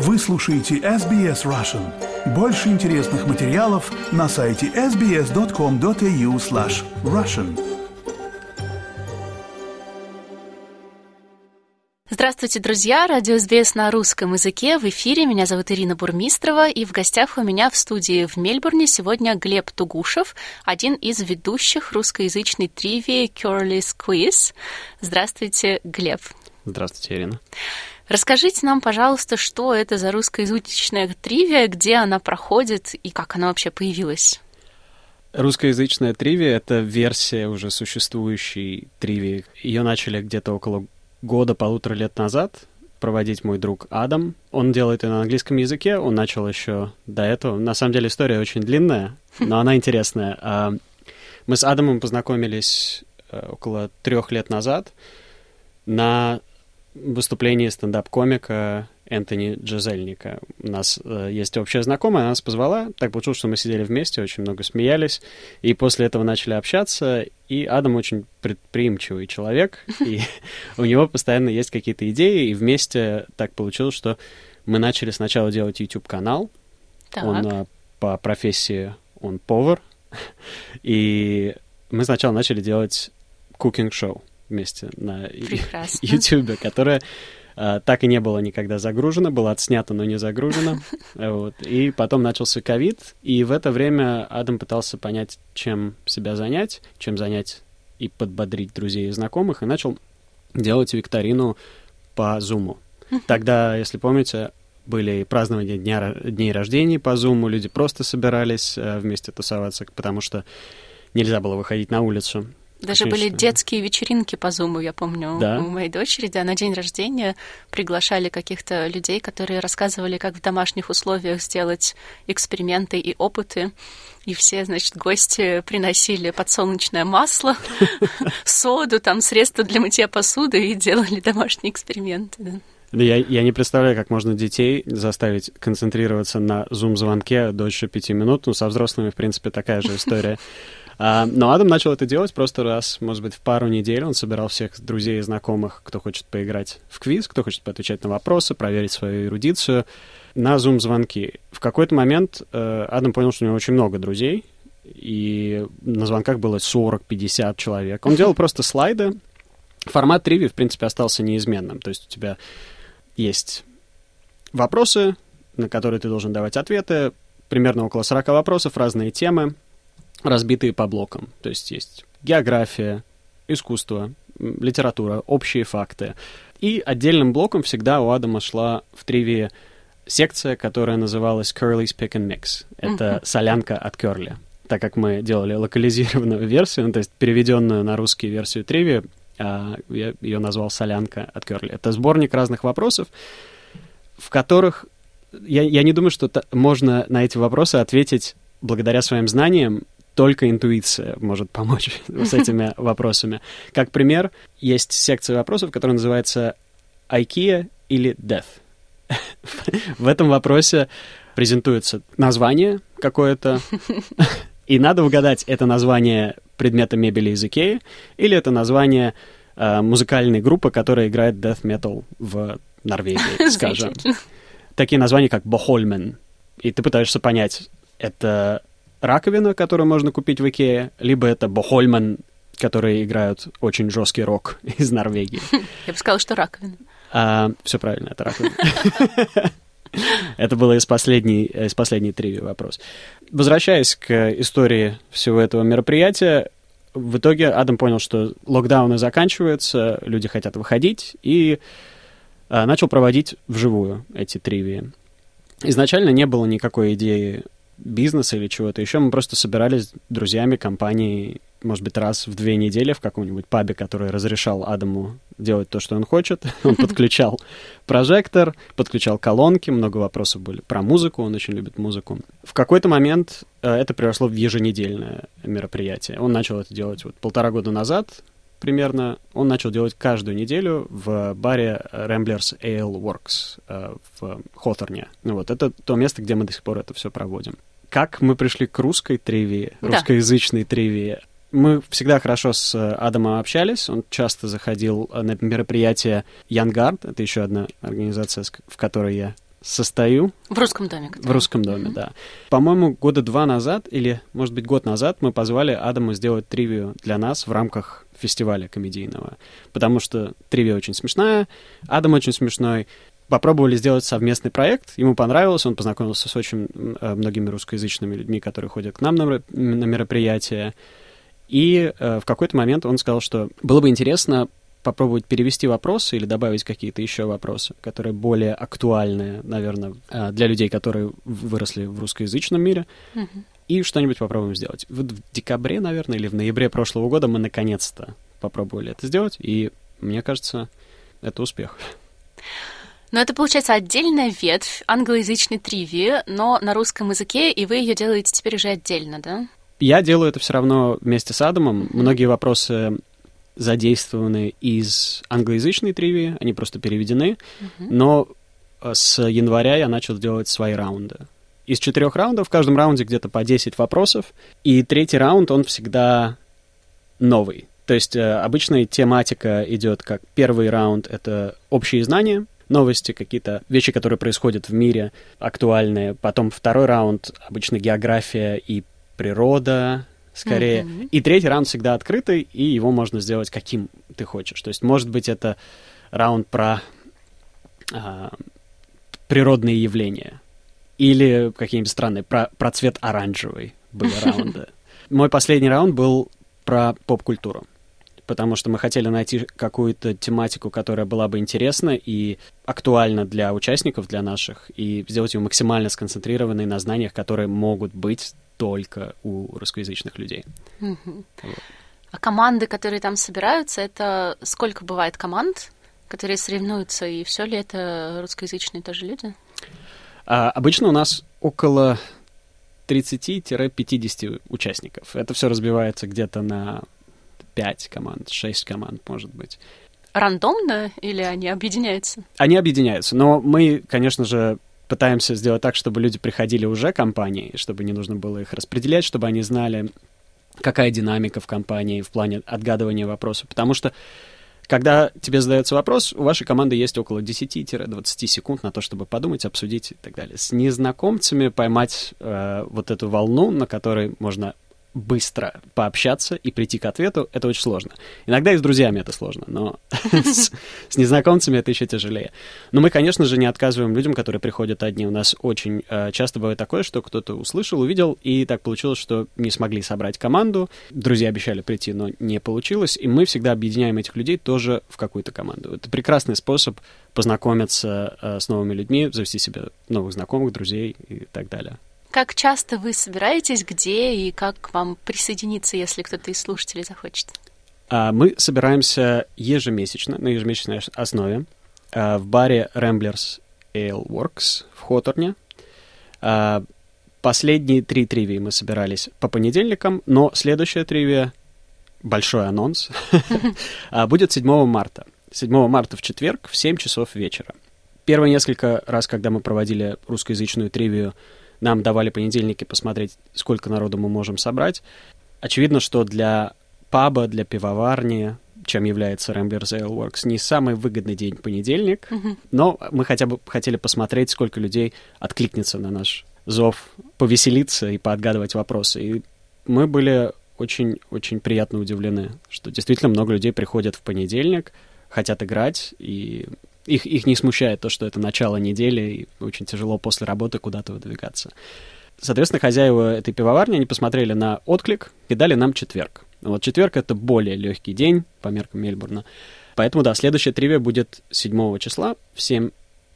Вы слушаете SBS Russian. Больше интересных материалов на сайте sbs.com.au slash russian. Здравствуйте, друзья! Радио СБС на русском языке. В эфире меня зовут Ирина Бурмистрова, и в гостях у меня в студии в Мельбурне сегодня Глеб Тугушев, один из ведущих русскоязычной тривии Curly's Quiz. Здравствуйте, Глеб. Здравствуйте, Ирина. Расскажите нам, пожалуйста, что это за русскоязычная тривия, где она проходит и как она вообще появилась? Русскоязычная тривия — это версия уже существующей тривии. Ее начали где-то около года-полутора лет назад проводить мой друг Адам. Он делает это на английском языке, он начал еще до этого. На самом деле история очень длинная, но она интересная. А, мы с Адамом познакомились э, около трех лет назад на выступлении стендап-комика Энтони Джазельника. У нас э, есть общая знакомая, она нас позвала. Так получилось, что мы сидели вместе, очень много смеялись. И после этого начали общаться. И Адам очень предприимчивый человек. И у него постоянно есть какие-то идеи. И вместе так получилось, что мы начали сначала делать YouTube-канал. Он э, по профессии, он повар. И мы сначала начали делать кукинг-шоу вместе на Прекрасно. YouTube, которая так и не было никогда загружено, было отснято, но не загружено. Вот. И потом начался ковид, и в это время Адам пытался понять, чем себя занять, чем занять и подбодрить друзей и знакомых, и начал делать викторину по Зуму. Тогда, если помните, были празднования дня, дней рождения по Зуму, люди просто собирались э, вместе тусоваться, потому что нельзя было выходить на улицу. Даже Конечно. были детские вечеринки по Зуму, я помню, да? у моей дочери, да, на день рождения приглашали каких-то людей, которые рассказывали, как в домашних условиях сделать эксперименты и опыты. И все, значит, гости приносили подсолнечное масло, соду, там, средства для мытья посуды и делали домашние эксперименты. Да, я, я не представляю, как можно детей заставить концентрироваться на зум-звонке дольше пяти минут. Ну, со взрослыми, в принципе, такая же история. А, но Адам начал это делать просто раз, может быть, в пару недель. Он собирал всех друзей и знакомых, кто хочет поиграть в квиз, кто хочет поотвечать на вопросы, проверить свою эрудицию на Zoom-звонки. В какой-то момент э, Адам понял, что у него очень много друзей, и на звонках было 40-50 человек. Он делал просто слайды. Формат триви, в принципе, остался неизменным. То есть у тебя есть вопросы, на которые ты должен давать ответы, примерно около 40 вопросов, разные темы — разбитые по блокам. То есть есть география, искусство, литература, общие факты. И отдельным блоком всегда у Адама шла в тривии секция, которая называлась Curly's Pick and Mix. Это uh-huh. солянка от Curly. Так как мы делали локализированную версию, ну, то есть переведенную на русский версию тривии, а, я ее назвал солянка от Curly. Это сборник разных вопросов, в которых я, я не думаю, что можно на эти вопросы ответить благодаря своим знаниям только интуиция может помочь с этими вопросами. Как пример, есть секция вопросов, которая называется IKEA или Death. В этом вопросе презентуется название какое-то, и надо угадать, это название предмета мебели из Икеи или это название э, музыкальной группы, которая играет death metal в Норвегии, скажем. Такие названия, как Бохольмен. И ты пытаешься понять, это раковина, которую можно купить в Икее, либо это Бохольман, которые играют очень жесткий рок из Норвегии. Я бы сказала, что раковина. А, все правильно, это раковина. Это было из последней, из последней триви вопрос. Возвращаясь к истории всего этого мероприятия, в итоге Адам понял, что локдауны заканчиваются, люди хотят выходить, и а, начал проводить вживую эти тривии. Изначально не было никакой идеи бизнеса или чего-то еще. Мы просто собирались с друзьями, компанией, может быть, раз в две недели в каком-нибудь пабе, который разрешал Адаму делать то, что он хочет. Он подключал прожектор, подключал колонки, много вопросов были про музыку, он очень любит музыку. В какой-то момент э, это переросло в еженедельное мероприятие. Он начал это делать вот полтора года назад, примерно, он начал делать каждую неделю в баре Ramblers Ale Works э, в Хоторне. Вот, это то место, где мы до сих пор это все проводим как мы пришли к русской тривии, да. русскоязычной тривии. Мы всегда хорошо с э, Адамом общались. Он часто заходил э, на мероприятия Янгард. Это еще одна организация, в которой я состою. В русском доме. Который... В русском доме, mm-hmm. да. По-моему, года два назад, или, может быть, год назад мы позвали Адаму сделать тривию для нас в рамках фестиваля комедийного. Потому что тривия очень смешная, Адам очень смешной. Попробовали сделать совместный проект, ему понравилось, он познакомился с очень э, многими русскоязычными людьми, которые ходят к нам на, мероприятия. И э, в какой-то момент он сказал, что было бы интересно попробовать перевести вопросы или добавить какие-то еще вопросы, которые более актуальны, наверное, э, для людей, которые выросли в русскоязычном мире. Mm-hmm. И что-нибудь попробуем сделать. Вот в декабре, наверное, или в ноябре прошлого года мы наконец-то попробовали это сделать, и мне кажется, это успех. Но это, получается, отдельная ветвь англоязычной тривии, но на русском языке, и вы ее делаете теперь уже отдельно, да? Я делаю это все равно вместе с Адамом. Многие вопросы задействованы из англоязычной тривии, они просто переведены, mm-hmm. но э, с января я начал делать свои раунды. Из четырех раундов, в каждом раунде где-то по 10 вопросов, и третий раунд, он всегда новый. То есть э, обычная тематика идет как первый раунд — это общие знания, новости, какие-то вещи, которые происходят в мире, актуальные. Потом второй раунд — обычно география и природа, скорее. Mm-hmm. И третий раунд всегда открытый, и его можно сделать каким ты хочешь. То есть, может быть, это раунд про а, природные явления. Или какие-нибудь странные, про, про цвет оранжевый были раунды. Мой последний раунд был про поп-культуру потому что мы хотели найти какую-то тематику, которая была бы интересна и актуальна для участников, для наших, и сделать ее максимально сконцентрированной на знаниях, которые могут быть только у русскоязычных людей. Вот. А команды, которые там собираются, это сколько бывает команд, которые соревнуются, и все ли это русскоязычные тоже люди? А, обычно у нас около 30-50 участников. Это все разбивается где-то на 5 команд, 6 команд, может быть. Рандомно или они объединяются? Они объединяются, но мы, конечно же, пытаемся сделать так, чтобы люди приходили уже компании, чтобы не нужно было их распределять, чтобы они знали, какая динамика в компании в плане отгадывания вопросов. Потому что когда тебе задается вопрос, у вашей команды есть около 10-20 секунд на то, чтобы подумать, обсудить и так далее. С незнакомцами поймать э, вот эту волну, на которой можно быстро пообщаться и прийти к ответу, это очень сложно. Иногда и с друзьями это сложно, но с, с незнакомцами это еще тяжелее. Но мы, конечно же, не отказываем людям, которые приходят одни. У нас очень э, часто бывает такое, что кто-то услышал, увидел, и так получилось, что не смогли собрать команду. Друзья обещали прийти, но не получилось, и мы всегда объединяем этих людей тоже в какую-то команду. Это прекрасный способ познакомиться э, с новыми людьми, завести себе новых знакомых, друзей и так далее. Как часто вы собираетесь, где и как к вам присоединиться, если кто-то из слушателей захочет? А, мы собираемся ежемесячно, на ежемесячной основе а, в баре Ramblers Ale Works в Хоторне. А, последние три тривии мы собирались по понедельникам, но следующая тривия, большой анонс, будет 7 марта. 7 марта в четверг в 7 часов вечера. Первые несколько раз, когда мы проводили русскоязычную тривию, нам давали понедельники посмотреть, сколько народу мы можем собрать. Очевидно, что для паба, для пивоварни, чем является Ramblers Ale Works, не самый выгодный день понедельник, mm-hmm. но мы хотя бы хотели посмотреть, сколько людей откликнется на наш зов, повеселиться и поотгадывать вопросы. И мы были очень-очень приятно удивлены, что действительно много людей приходят в понедельник, хотят играть, и их, их не смущает то, что это начало недели, и очень тяжело после работы куда-то выдвигаться. Соответственно, хозяева этой пивоварни, они посмотрели на отклик и дали нам четверг. Вот четверг — это более легкий день по меркам Мельбурна. Поэтому, да, следующая тривия будет 7 числа в 7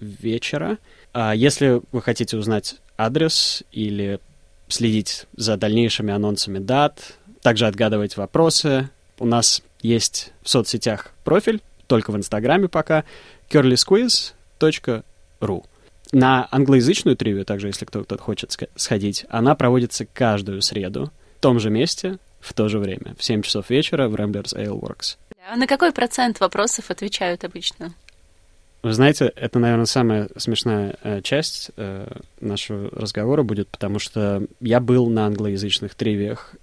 вечера. А если вы хотите узнать адрес или следить за дальнейшими анонсами дат, также отгадывать вопросы, у нас есть в соцсетях профиль, только в Инстаграме пока, curlysquiz.ru. На англоязычную тривию, также, если кто-то хочет сходить, она проводится каждую среду в том же месте, в то же время, в 7 часов вечера в Ramblers Ale Works. А на какой процент вопросов отвечают обычно? Вы знаете, это, наверное, самая смешная э, часть э, нашего разговора будет, потому что я был на англоязычных тривиях.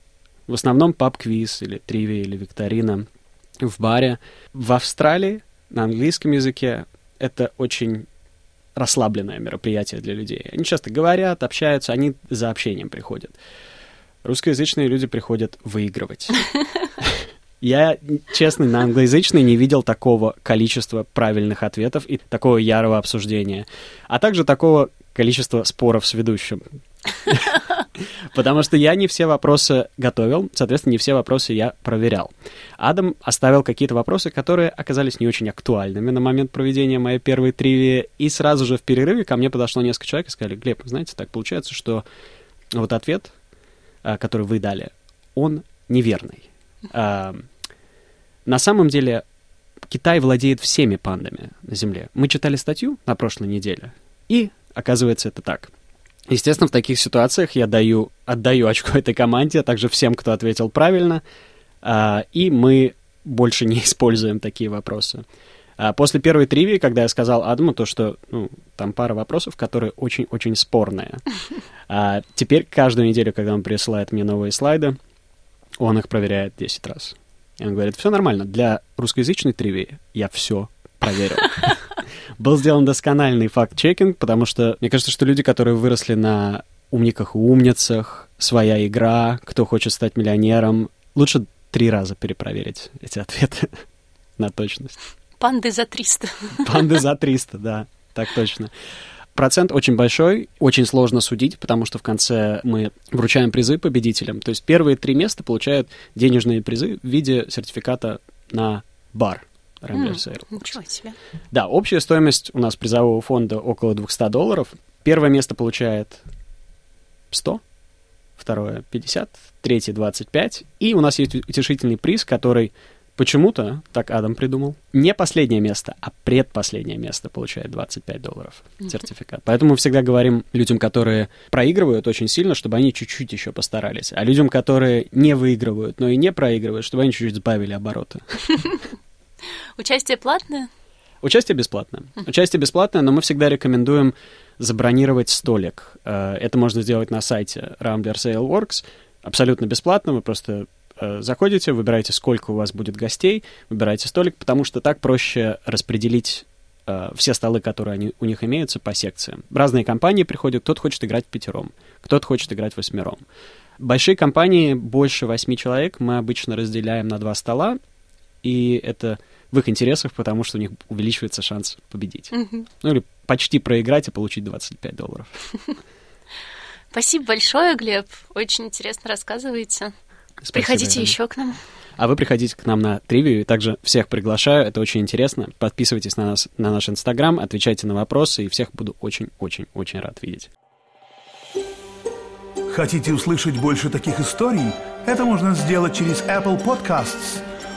В основном паб-квиз или тривия или викторина в баре. В Австралии на английском языке это очень расслабленное мероприятие для людей. Они часто говорят, общаются, они за общением приходят. Русскоязычные люди приходят выигрывать. Я, честно, на англоязычный не видел такого количества правильных ответов и такого ярого обсуждения, а также такого количества споров с ведущим. Потому что я не все вопросы готовил, соответственно, не все вопросы я проверял. Адам оставил какие-то вопросы, которые оказались не очень актуальными на момент проведения моей первой тривии, и сразу же в перерыве ко мне подошло несколько человек и сказали, Глеб, знаете, так получается, что вот ответ, а, который вы дали, он неверный. На самом деле Китай владеет всеми пандами на Земле. Мы читали статью на прошлой неделе, и оказывается это так. Естественно, в таких ситуациях я даю, отдаю очко этой команде, а также всем, кто ответил правильно, а, и мы больше не используем такие вопросы. А после первой тривии, когда я сказал Адаму то, что ну, там пара вопросов, которые очень-очень спорные, а теперь каждую неделю, когда он присылает мне новые слайды, он их проверяет 10 раз. И он говорит, все нормально, для русскоязычной тривии я все проверил. Был сделан доскональный факт-чекинг, потому что мне кажется, что люди, которые выросли на умниках и умницах, своя игра, кто хочет стать миллионером, лучше три раза перепроверить эти ответы на точность. Панды за 300. Панды за 300, да, так точно. Процент очень большой, очень сложно судить, потому что в конце мы вручаем призы победителям. То есть первые три места получают денежные призы в виде сертификата на бар. Rambler mm, Ничего себе. Да, общая стоимость у нас призового фонда около 200 долларов. Первое место получает 100, второе 50, третье 25. И у нас есть утешительный приз, который Почему-то, так Адам придумал, не последнее место, а предпоследнее место получает 25 долларов сертификат. Поэтому мы всегда говорим людям, которые проигрывают очень сильно, чтобы они чуть-чуть еще постарались. А людям, которые не выигрывают, но и не проигрывают, чтобы они чуть-чуть сбавили обороты. Участие платное? Участие бесплатное. Участие бесплатное, но мы всегда рекомендуем забронировать столик. Э, это можно сделать на сайте Rambler Sale Works. Абсолютно бесплатно. Вы просто Э, заходите, выбираете, сколько у вас будет гостей, выбираете столик, потому что так проще распределить э, все столы, которые они, у них имеются, по секциям. Разные компании приходят, кто-то хочет играть пятером, кто-то хочет играть восьмером. Большие компании, больше восьми человек, мы обычно разделяем на два стола, и это в их интересах, потому что у них увеличивается шанс победить. Ну или почти проиграть и получить 25 долларов. Спасибо большое, Глеб. Очень интересно рассказываете. Спасибо, Приходите Ирина. еще к нам. А вы приходите к нам на тривию, и также всех приглашаю, это очень интересно. Подписывайтесь на нас, на наш Инстаграм, отвечайте на вопросы, и всех буду очень-очень-очень рад видеть. Хотите услышать больше таких историй? Это можно сделать через Apple Podcasts,